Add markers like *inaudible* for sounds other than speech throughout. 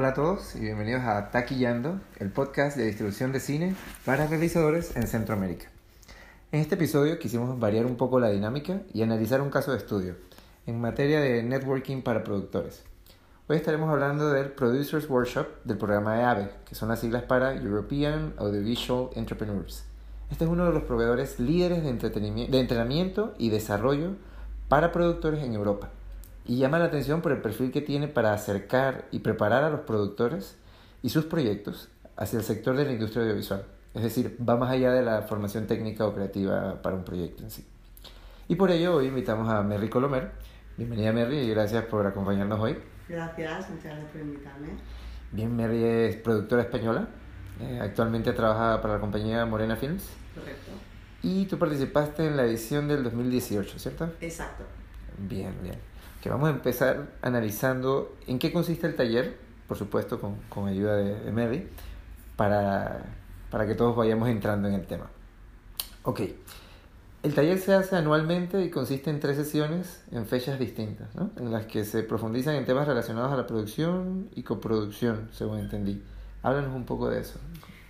Hola a todos y bienvenidos a Taquillando, el podcast de distribución de cine para realizadores en Centroamérica. En este episodio quisimos variar un poco la dinámica y analizar un caso de estudio en materia de networking para productores. Hoy estaremos hablando del Producers Workshop del programa de AVE, que son las siglas para European Audiovisual Entrepreneurs. Este es uno de los proveedores líderes de, de entrenamiento y desarrollo para productores en Europa y llama la atención por el perfil que tiene para acercar y preparar a los productores y sus proyectos hacia el sector de la industria audiovisual. Es decir, va más allá de la formación técnica o creativa para un proyecto en sí. Y por ello hoy invitamos a Merry Colomer. Bienvenida Merry y gracias por acompañarnos hoy. Gracias, muchas gracias por invitarme. Bien, Merry es productora española. Eh, actualmente trabaja para la compañía Morena Films. Correcto. Y tú participaste en la edición del 2018, ¿cierto? Exacto. Bien, bien que vamos a empezar analizando en qué consiste el taller, por supuesto con, con ayuda de, de Mary, para, para que todos vayamos entrando en el tema. Ok, el taller se hace anualmente y consiste en tres sesiones en fechas distintas, ¿no? en las que se profundizan en temas relacionados a la producción y coproducción, según entendí. Háblanos un poco de eso.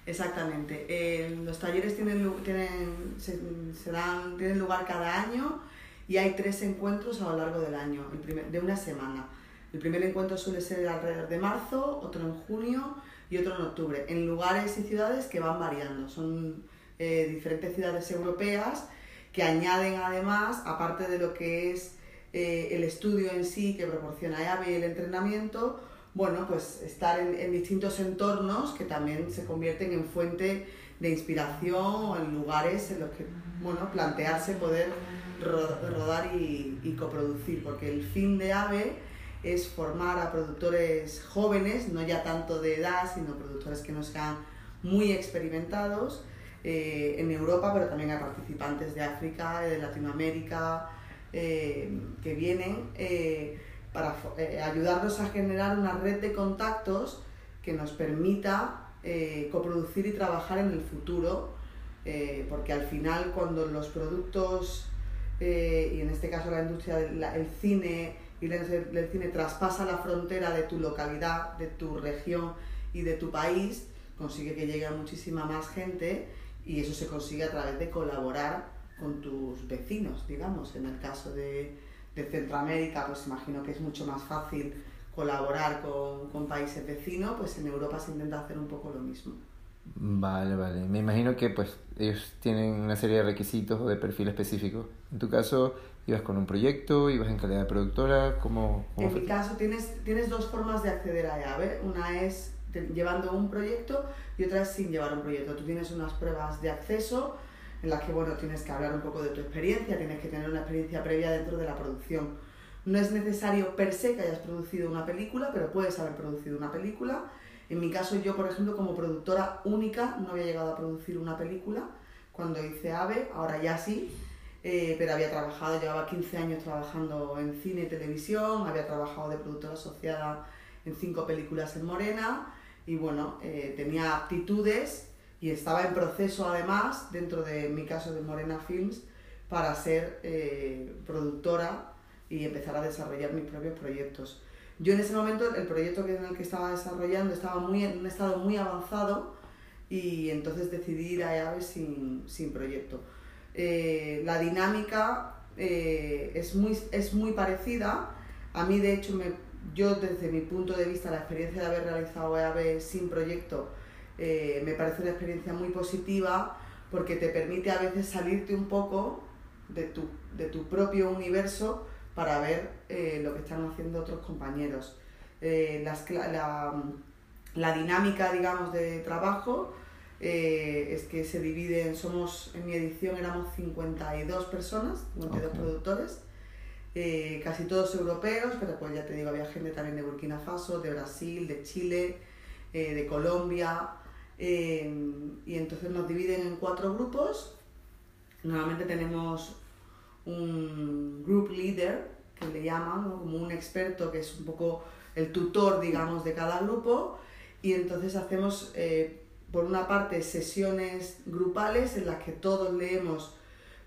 Exactamente. Eh, los talleres tienen, tienen, se, se dan, tienen lugar cada año y hay tres encuentros a lo largo del año, de una semana. El primer encuentro suele ser alrededor de marzo, otro en junio y otro en octubre, en lugares y ciudades que van variando. Son eh, diferentes ciudades europeas que añaden además, aparte de lo que es eh, el estudio en sí que proporciona EAVE y el entrenamiento, bueno, pues estar en, en, distintos entornos que también se convierten en fuente de inspiración o en lugares en los que, bueno, plantearse poder rodar y, coproducir, porque el fin de AVE es formar a productores jóvenes, no ya tanto de edad, sino productores que no sean muy experimentados eh, en Europa, pero también a participantes de África, de Latinoamérica, eh, que vienen eh, para ayudarnos a generar una red de contactos que nos permita coproducir y trabajar en el futuro, porque al final cuando los productos eh, y en este caso la industria del el cine y el cine traspasa la frontera de tu localidad, de tu región y de tu país, consigue que llegue a muchísima más gente y eso se consigue a través de colaborar con tus vecinos, digamos. En el caso de, de Centroamérica, pues imagino que es mucho más fácil colaborar con, con países vecinos, pues en Europa se intenta hacer un poco lo mismo. Vale, vale. Me imagino que pues ellos tienen una serie de requisitos o de perfil específico. En tu caso, ibas con un proyecto, ibas en calidad de productora, ¿cómo, cómo En mi caso tienes, tienes dos formas de acceder a EAVE. Una es llevando un proyecto y otra es sin llevar un proyecto. Tú tienes unas pruebas de acceso en las que bueno, tienes que hablar un poco de tu experiencia, tienes que tener una experiencia previa dentro de la producción. No es necesario per se que hayas producido una película, pero puedes haber producido una película en mi caso, yo, por ejemplo, como productora única, no había llegado a producir una película cuando hice AVE, ahora ya sí, eh, pero había trabajado, llevaba 15 años trabajando en cine y televisión, había trabajado de productora asociada en cinco películas en Morena y bueno, eh, tenía aptitudes y estaba en proceso además, dentro de mi caso de Morena Films, para ser eh, productora y empezar a desarrollar mis propios proyectos. Yo en ese momento el proyecto en el que estaba desarrollando estaba muy, en un estado muy avanzado y entonces decidí ir a EAVE sin, sin proyecto. Eh, la dinámica eh, es, muy, es muy parecida. A mí, de hecho, me, yo desde mi punto de vista, la experiencia de haber realizado EAVE sin proyecto eh, me parece una experiencia muy positiva porque te permite a veces salirte un poco de tu, de tu propio universo para ver eh, lo que están haciendo otros compañeros. Eh, las, la, la, dinámica, digamos, de trabajo eh, es que se dividen, somos, en mi edición éramos 52 personas, 52 okay. productores, casi todos europeos, pero pues ya te digo, había gente también de Burkina Faso, de Brasil, de Chile, de Colombia, y entonces nos dividen en cuatro grupos. Normalmente tenemos un group leader, que le llaman, ¿no? como un experto que es un poco el tutor, digamos, de cada grupo, y entonces hacemos, eh, por una parte, sesiones grupales en las que todos leemos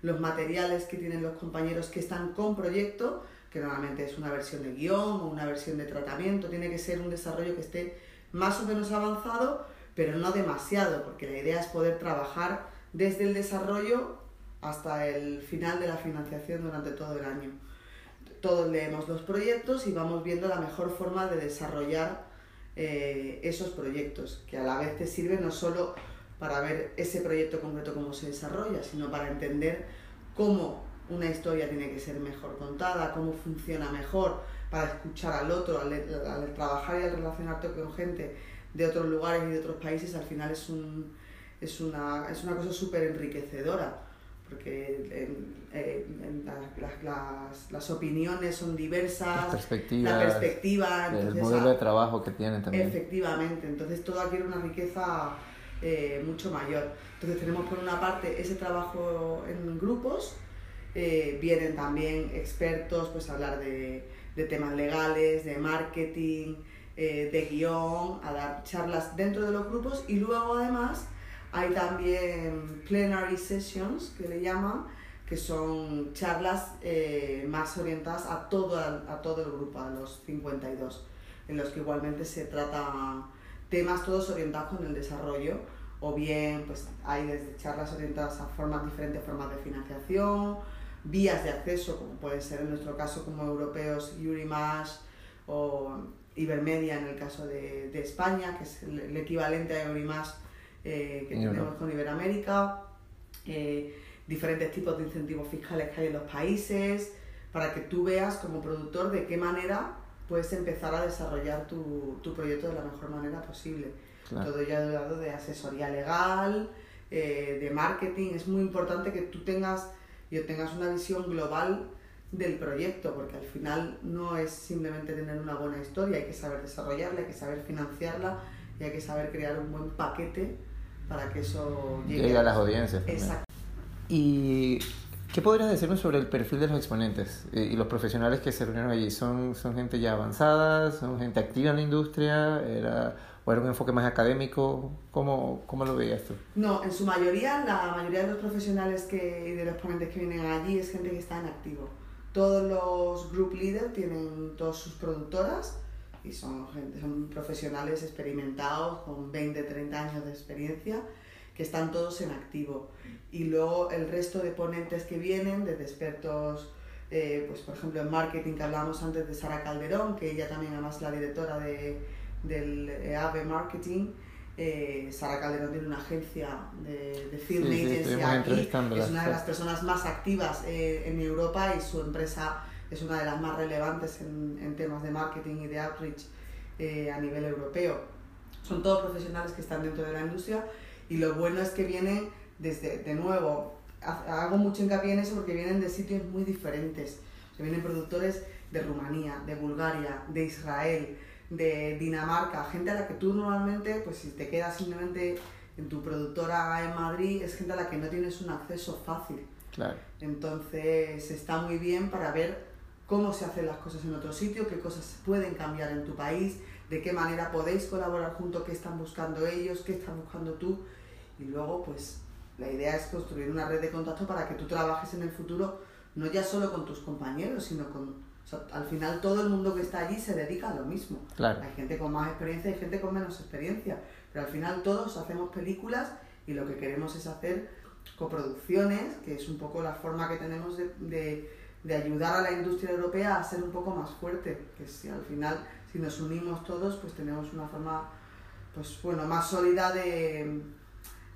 los materiales que tienen los compañeros que están con proyecto, que normalmente es una versión de guion o una versión de tratamiento, tiene que ser un desarrollo que esté más o menos avanzado, pero no demasiado, porque la idea es poder trabajar desde el desarrollo hasta el final de la financiación durante todo el año. Todos leemos los proyectos y vamos viendo la mejor forma de desarrollar eh, esos proyectos, que a la vez te sirven no solo para ver ese proyecto concreto cómo se desarrolla, sino para entender cómo una historia tiene que ser mejor contada, cómo funciona mejor, para escuchar al otro, al, trabajar y al relacionarte con gente de otros lugares y de otros países, al final es, un, es, una, es una cosa súper enriquecedora, porque las, las, opiniones son diversas, la perspectiva, el modelo de trabajo que tienen también. Efectivamente, entonces todo adquiere una riqueza eh, mucho mayor. Entonces tenemos por una parte ese trabajo en grupos, eh, vienen también expertos pues a hablar de, de temas legales, de marketing, eh, de guion, a dar charlas dentro de los grupos y luego además hay también plenary sessions que le llaman, que son charlas eh, más orientadas a todo, a, todo el grupo, a los 52, en los que igualmente se trata temas todos orientados con el desarrollo o bien pues hay desde charlas orientadas a formas diferentes formas de financiación, vías de acceso, como puede ser en nuestro caso como europeos Yurimash o Ibermedia en el caso de, de España, que es el, equivalente a Eurimash eh, que tenemos con Iberoamérica, eh, diferentes tipos de incentivos fiscales que hay en los países, para que tú veas como productor de qué manera puedes empezar a desarrollar tu, tu proyecto de la mejor manera posible. Todo ya lado de asesoría legal, eh, de marketing, es muy importante que tú tengas y tengas una visión global del proyecto, porque al final no es simplemente tener una buena historia, hay que saber desarrollarla, hay que saber financiarla y hay que saber crear un buen paquete para que eso llegue, a las audiencias. Exacto. ¿Y qué podrías decirnos sobre el perfil de los exponentes y los profesionales que se reunieron allí? ¿Son, son gente ya avanzada? ¿Son gente activa en la industria? ¿Era ¿O era un enfoque más académico? ¿Cómo, cómo lo veías tú? No, en su mayoría, la mayoría de los profesionales que, y de los ponentes que vienen allí es gente que está en activo. Todos los group leaders tienen todas sus productoras y son, gente, son profesionales experimentados con 20, 30 años de experiencia que están todos en activo. Y luego el resto de ponentes que vienen, desde expertos, eh, pues por ejemplo en marketing que hablábamos antes de Sara Calderón, que ella también además es la directora de del AVE Marketing. Eh, Sara Calderón tiene una agencia de, de film agency aquí, es una de las personas más activas eh, en Europa y su empresa es una de las más relevantes en, en temas de marketing y de outreach eh, a nivel europeo. Son todos profesionales que están dentro de la industria y lo bueno es que vienen desde, de nuevo, hago mucho hincapié en eso porque vienen de sitios muy diferentes. se vienen productores de Rumanía, de Bulgaria, de Israel, de Dinamarca, gente a la que tú normalmente, pues si te quedas simplemente en tu productora en Madrid, es gente a la que no tienes un acceso fácil. Claro. Entonces está muy bien para ver cómo se hacen las cosas en otro sitio, qué cosas pueden cambiar en tu país, de qué manera podéis colaborar juntos, qué están buscando ellos, qué estás buscando tú. Y luego, pues la idea es construir una red de contacto para que tú trabajes en el futuro, no ya solo con tus compañeros, sino con al final todo el mundo que está allí se dedica a lo mismo. Hay gente con más experiencia y gente con menos experiencia, pero al final todos hacemos películas y lo que queremos es hacer coproducciones, que es un poco la forma que tenemos de, de, ayudar a la industria europea a ser un poco más fuerte, que si al final si nos unimos todos pues tenemos una forma pues bueno más sólida de,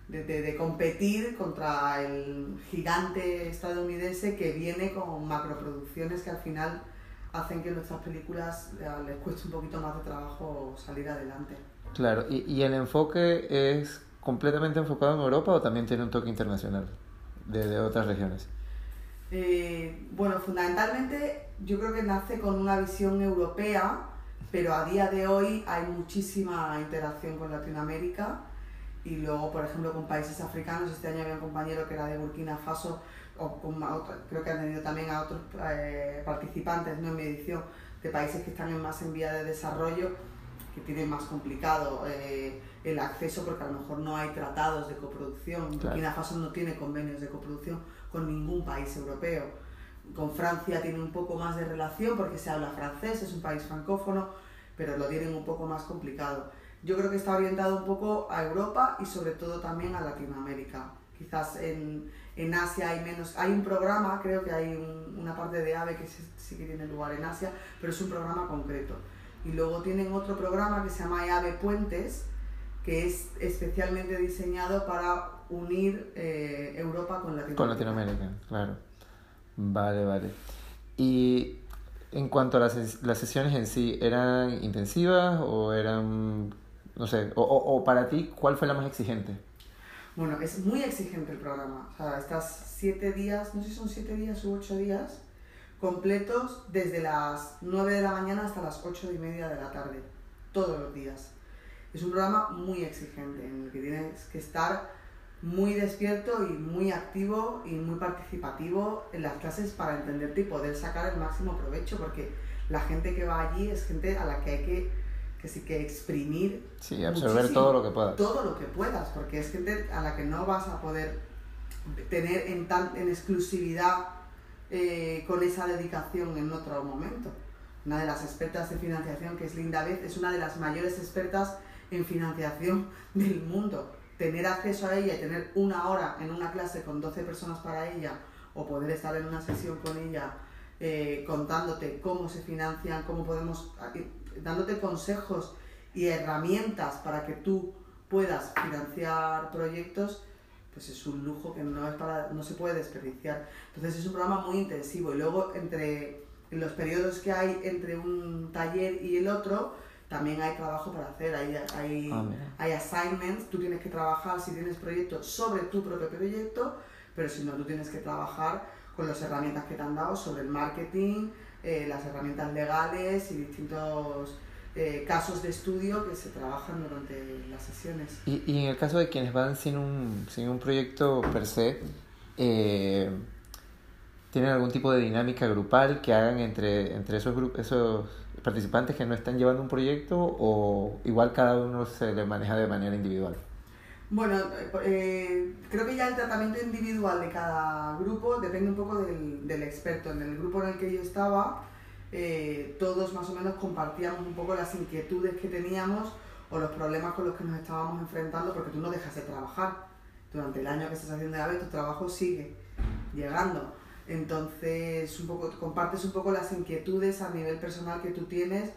de, de, competir contra el gigante estadounidense que viene con macroproducciones que al final hacen que nuestras películas eh, les cueste un poquito más de trabajo salir adelante. Claro, ¿y, y el enfoque es completamente enfocado en Europa o también tiene un toque internacional de, otras regiones? Eh, bueno, fundamentalmente yo creo que nace con una visión europea, pero a día de hoy hay muchísima interacción con Latinoamérica y luego, por ejemplo, con países africanos. Este año había un compañero que era de Burkina Faso o con creo que han tenido también a otros eh, participantes ¿no? en mi edición de países que están en más en vía de desarrollo, que tienen más complicado eh, el acceso porque a lo mejor no hay tratados de coproducción. Claro. Burkina Faso no tiene convenios de coproducción con ningún país europeo. Con Francia tiene un poco más de relación porque se habla francés, es un país francófono, pero lo tienen un poco más complicado. yo creo que está orientado un poco a Europa y sobre todo también a Latinoamérica. Quizás en, en Asia hay menos, hay un programa, creo que hay una parte de AVE que sí, que tiene lugar en Asia, pero es un programa concreto. Y luego tienen otro programa que se llama AVE Puentes, que es especialmente diseñado para unir eh, Europa con Latinoamérica. Con Latinoamérica, claro. Vale, vale. Y en cuanto a las, las sesiones en sí, ¿eran intensivas o eran, no sé, o, o, para ti, cuál fue la más exigente? Bueno, es muy exigente el programa. O sea, estás siete días, no sé si son siete días u ocho días, completos desde las nueve de la mañana hasta las ocho y media de la tarde, todos los días. Es un programa muy exigente en el que tienes que estar muy despierto y muy activo y muy participativo en las clases para entenderte y poder sacar el máximo provecho, porque la gente que va allí es gente a la que hay que, que sí que exprimir. Sí, absorber todo lo que puedas. Todo lo que puedas, porque es gente a la que no vas a poder tener en, tan, en exclusividad eh, con esa dedicación en otro momento. Una de las expertas de financiación, que es Linda Beth, es una de las mayores expertas en financiación *laughs* del mundo tener acceso a ella y tener una hora en una clase con 12 personas para ella o poder estar en una sesión con ella eh, contándote cómo se financian, cómo podemos, dándote consejos y herramientas para que tú puedas financiar proyectos, pues es un lujo que no, es para, no se puede desperdiciar. Entonces es un programa muy intensivo. Y luego entre los periodos que hay entre un taller y el otro, también hay trabajo para hacer, hay, hay, ah, hay assignments, tú tienes que trabajar si tienes proyectos sobre tu propio proyecto, pero si no, tú tienes que trabajar con las herramientas que te han dado sobre el marketing, eh, las herramientas legales y distintos eh, casos de estudio que se trabajan durante las sesiones. Y, y, en el caso de quienes van sin un, sin un proyecto per se, eh, ¿tienen algún tipo de dinámica grupal que hagan entre, entre esos grupos, esos participantes que no están llevando un proyecto o igual cada uno se le maneja de manera individual? Bueno, eh, creo que ya el tratamiento individual de cada grupo depende un poco del, del experto. En el grupo en el que yo estaba, eh, todos más o menos compartíamos un poco las inquietudes que teníamos o los problemas con los que nos estábamos enfrentando, porque tú no dejas de trabajar. Durante el año que estás haciendo AVE, tu trabajo sigue llegando. Entonces, un poco, compartes un poco las inquietudes a nivel personal que tú tienes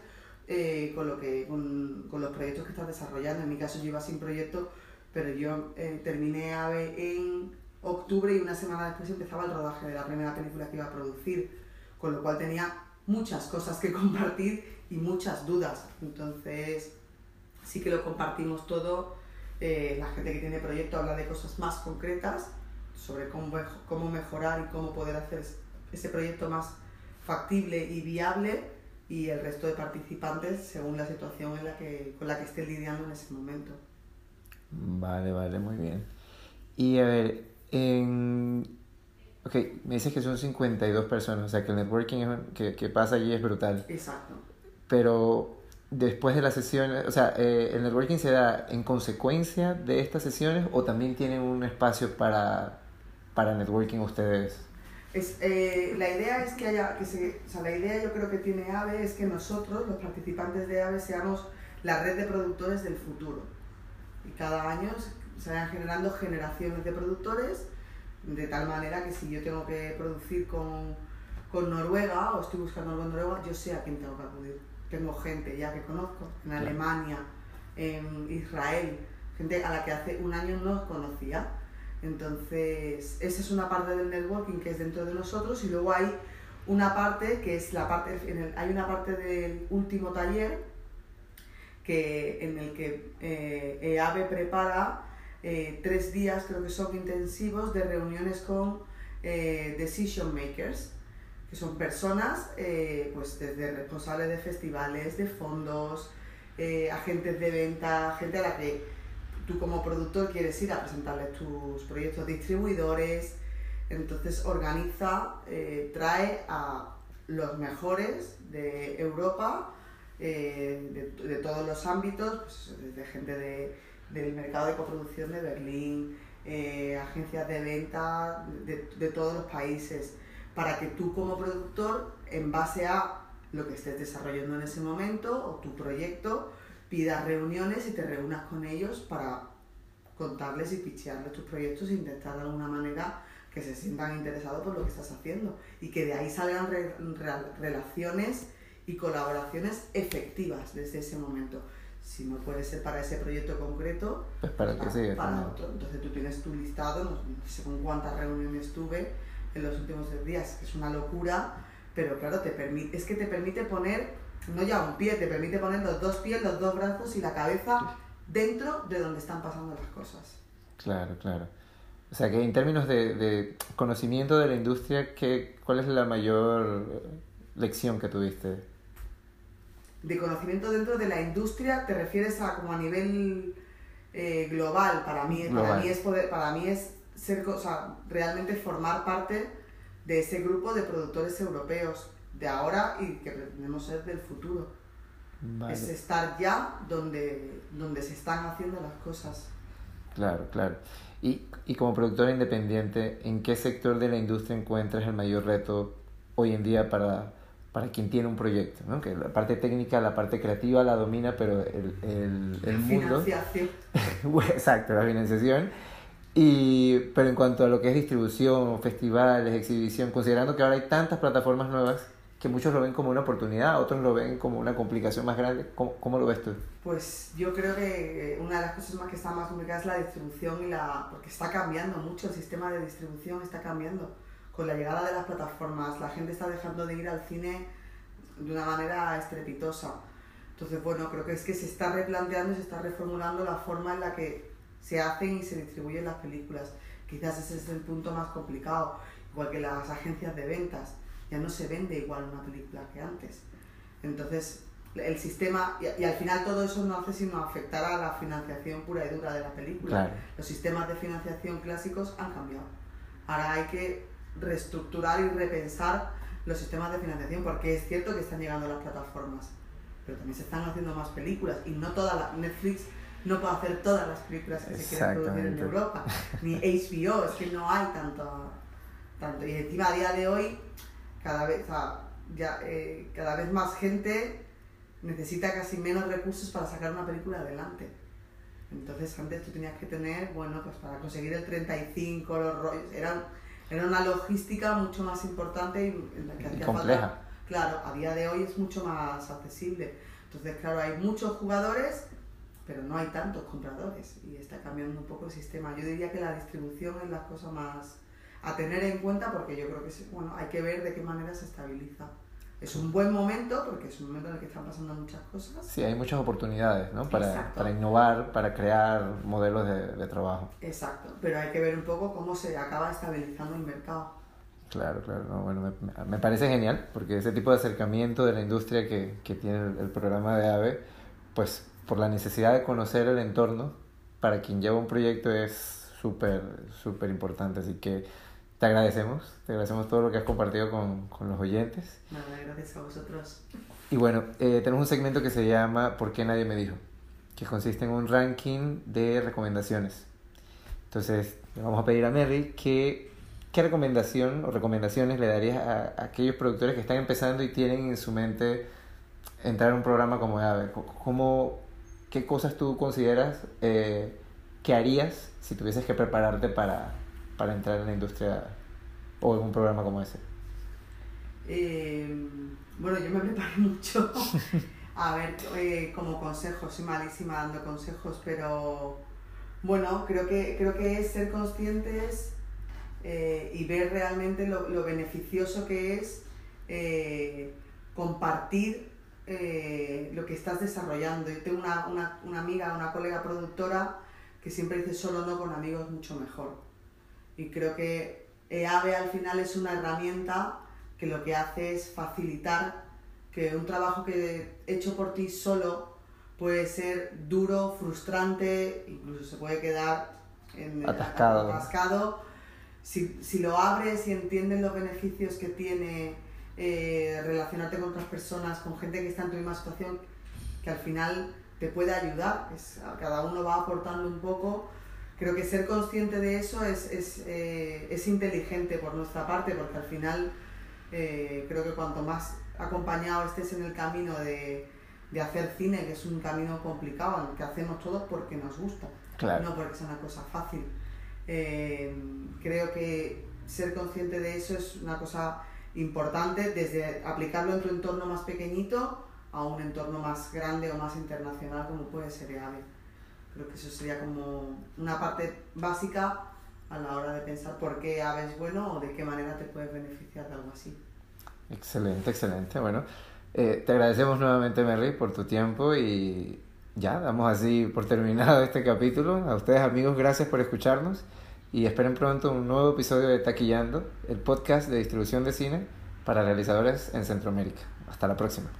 eh, con, lo que, con, con, los proyectos que estás desarrollando. En mi caso yo iba sin proyecto, pero yo eh, terminé AVE en octubre y una semana después empezaba el rodaje de la primera película que iba a producir, con lo cual tenía muchas cosas que *laughs* compartir y muchas dudas. Entonces, sí que lo compartimos todo. Eh, la gente que tiene proyecto habla de cosas más concretas sobre cómo, cómo mejorar y cómo poder hacer ese proyecto más factible y viable y el resto de participantes según la situación en la que, con la que esté lidiando en ese momento. Vale, vale, muy bien. Y a ver, en... Ok, me dices que son 52 personas, o sea que el networking que, que pasa allí es brutal. Exacto. Pero después de las sesiones, o sea, eh, ¿el networking se da en consecuencia de estas sesiones o también tienen un espacio para para networking ustedes? Es, eh, la idea es que haya, que se, o sea, la idea yo creo que tiene AVE es que nosotros, los participantes de AVE, seamos la red de productores del futuro. Y cada año se vayan generando generaciones de productores, de tal manera que si yo tengo que producir con, con Noruega o estoy buscando algo en Noruega, yo sé a quién tengo que acudir. Tengo gente ya que conozco, en Alemania, en Israel, gente a la que hace un año no conocía entonces, esa es una parte del networking que es dentro de nosotros y luego hay una parte que es la parte, hay una parte del último taller que, en el que eh, EAVE prepara eh, tres días, creo que son intensivos, de reuniones con eh, decision makers, que son personas, eh, pues desde responsables de festivales, de fondos, agentes de venta, gente a la que tú como productor quieres ir a presentarles tus proyectos distribuidores, entonces organiza, eh, trae a los mejores de Europa, eh, de, todos los ámbitos, pues, desde gente de, del mercado de coproducción de Berlín, eh, agencias de venta de, de todos los países, para que tú como productor, en base a lo que estés desarrollando en ese momento o tu proyecto, pidas reuniones y te reúnas con ellos para contarles y pichearles tus proyectos e intentar de alguna manera que se sientan interesados por lo que estás haciendo y que de ahí salgan relaciones y colaboraciones efectivas desde ese momento. Si no puede ser para ese proyecto concreto, pues para, que para otro. Entonces tú tienes tu listado, no sé con cuántas reuniones tuve en los últimos días, que es una locura, pero claro, te permite, es que te permite poner, no ya un pie, te permite poner los dos pies, los dos brazos y la cabeza dentro de donde están pasando las cosas. Claro, claro. O sea que en términos de, de conocimiento de la industria, ¿qué, ¿cuál es la mayor lección que tuviste? De conocimiento dentro de la industria, ¿te refieres a como a nivel eh, global? Para mí, para mí es poder, para mí es ser, o sea, realmente formar parte de ese grupo de productores europeos de ahora y que pretendemos ser del futuro. Es estar ya donde, donde se están haciendo las cosas. Claro, claro. Y, y como productora independiente, ¿en qué sector de la industria encuentras el mayor reto hoy en día para, para quien tiene un proyecto? ¿no? Que la parte técnica, la parte creativa la domina, pero el, el, el mundo... Financiación. *laughs* Exacto, la financiación. Y, pero en cuanto a lo que es distribución, festivales, exhibición, considerando que ahora hay tantas plataformas nuevas que muchos lo ven como una oportunidad, otros lo ven como una complicación más grande. ¿Cómo, cómo lo ves tú? Pues yo creo que una de las cosas más que está más complicada es la distribución y la porque está cambiando mucho el sistema de distribución está cambiando con la llegada de las plataformas. La gente está dejando de ir al cine de una manera estrepitosa. Entonces, bueno, creo que es que se está replanteando y se está reformulando la forma en la que se hacen y se distribuyen las películas. Quizás ese es el punto más complicado, igual que las agencias de ventas ya no se vende igual una película que antes. Entonces, el sistema, y, al final todo eso no hace sino afectar a la financiación pura y dura de la película. Los sistemas de financiación clásicos han cambiado. Ahora hay que reestructurar y repensar los sistemas de financiación, porque es cierto que están llegando las plataformas, pero también se están haciendo más películas y no toda la Netflix no puede hacer todas las películas que se quieren producir en Europa, ni *laughs* HBO, es que no hay tanto, tanto. Y encima a día de hoy cada vez, ya, eh, cada vez más gente necesita casi menos recursos para sacar una película adelante. Entonces antes tú tenías que tener, bueno, pues para conseguir el 35, los rollos, era, era una logística mucho más importante y en la que hacía compleja. Claro, a día de hoy es mucho más accesible. Entonces, claro, hay muchos jugadores, pero no hay tantos compradores y está cambiando un poco el sistema. Yo diría que la distribución es la cosa más, a tener en cuenta porque yo creo que bueno, hay que ver de qué manera se estabiliza. Es un buen momento porque es un momento en el que están pasando muchas cosas. Sí, hay muchas oportunidades ¿no? para, para innovar, para crear modelos de, de, trabajo. Exacto, pero hay que ver un poco cómo se acaba estabilizando el mercado. Claro, claro. bueno, me, me, parece genial porque ese tipo de acercamiento de la industria que, que tiene el, el programa de AVE, pues por la necesidad de conocer el entorno, para quien lleva un proyecto es súper, súper importante. Así que te agradecemos, te agradecemos todo lo que has compartido con, con los oyentes. Nada, gracias a vosotros. Y bueno, eh, tenemos un segmento que se llama ¿Por qué nadie me dijo? Que consiste en un ranking de recomendaciones. Entonces, le vamos a pedir a Mary que, qué recomendación o recomendaciones le darías a, aquellos productores que están empezando y tienen en su mente entrar a un programa como AVE. ¿Cómo, ¿Qué cosas tú consideras eh, que harías si tuvieses que prepararte para, para entrar en la industria o en un programa como ese? Eh, bueno, yo me preparé *laughs* mucho. A ver, eh, como consejos, soy malísima dando consejos, pero bueno, creo que, creo que es ser conscientes eh, y ver realmente lo, lo beneficioso que es compartir lo que estás desarrollando. Yo tengo una, una, una amiga, una colega productora que siempre dice solo no con amigos mucho mejor. Y creo que EAVE al final es una herramienta que lo que hace es facilitar que un trabajo que hecho por ti solo puede ser duro, frustrante, incluso se puede quedar en, atascado. atascado. Si, si, lo abres y entiendes los beneficios que tiene eh, relacionarte con otras personas, con gente que está en tu misma situación, que al final te puede ayudar, es, cada uno va aportando un poco creo que ser consciente de eso es, es, eh, es inteligente por nuestra parte, porque al final eh, creo que cuanto más acompañado estés en el camino de, de hacer cine, que es un camino complicado, que hacemos todos porque nos gusta, no porque sea una cosa fácil. Eh, creo que ser consciente de eso es una cosa importante, desde aplicarlo en tu entorno más pequeñito a un entorno más grande o más internacional como puede ser AVE. Creo que eso sería como una parte básica a la hora de pensar por qué AVE bueno o de qué manera te puedes beneficiar de algo así. Excelente, excelente. Bueno, eh, te agradecemos nuevamente, Mary, por tu tiempo y ya, damos así por terminado *laughs* este capítulo. A ustedes, amigos, gracias por escucharnos y esperen pronto un nuevo episodio de Taquillando, el podcast de distribución de cine para realizadores en Centroamérica. Hasta la próxima.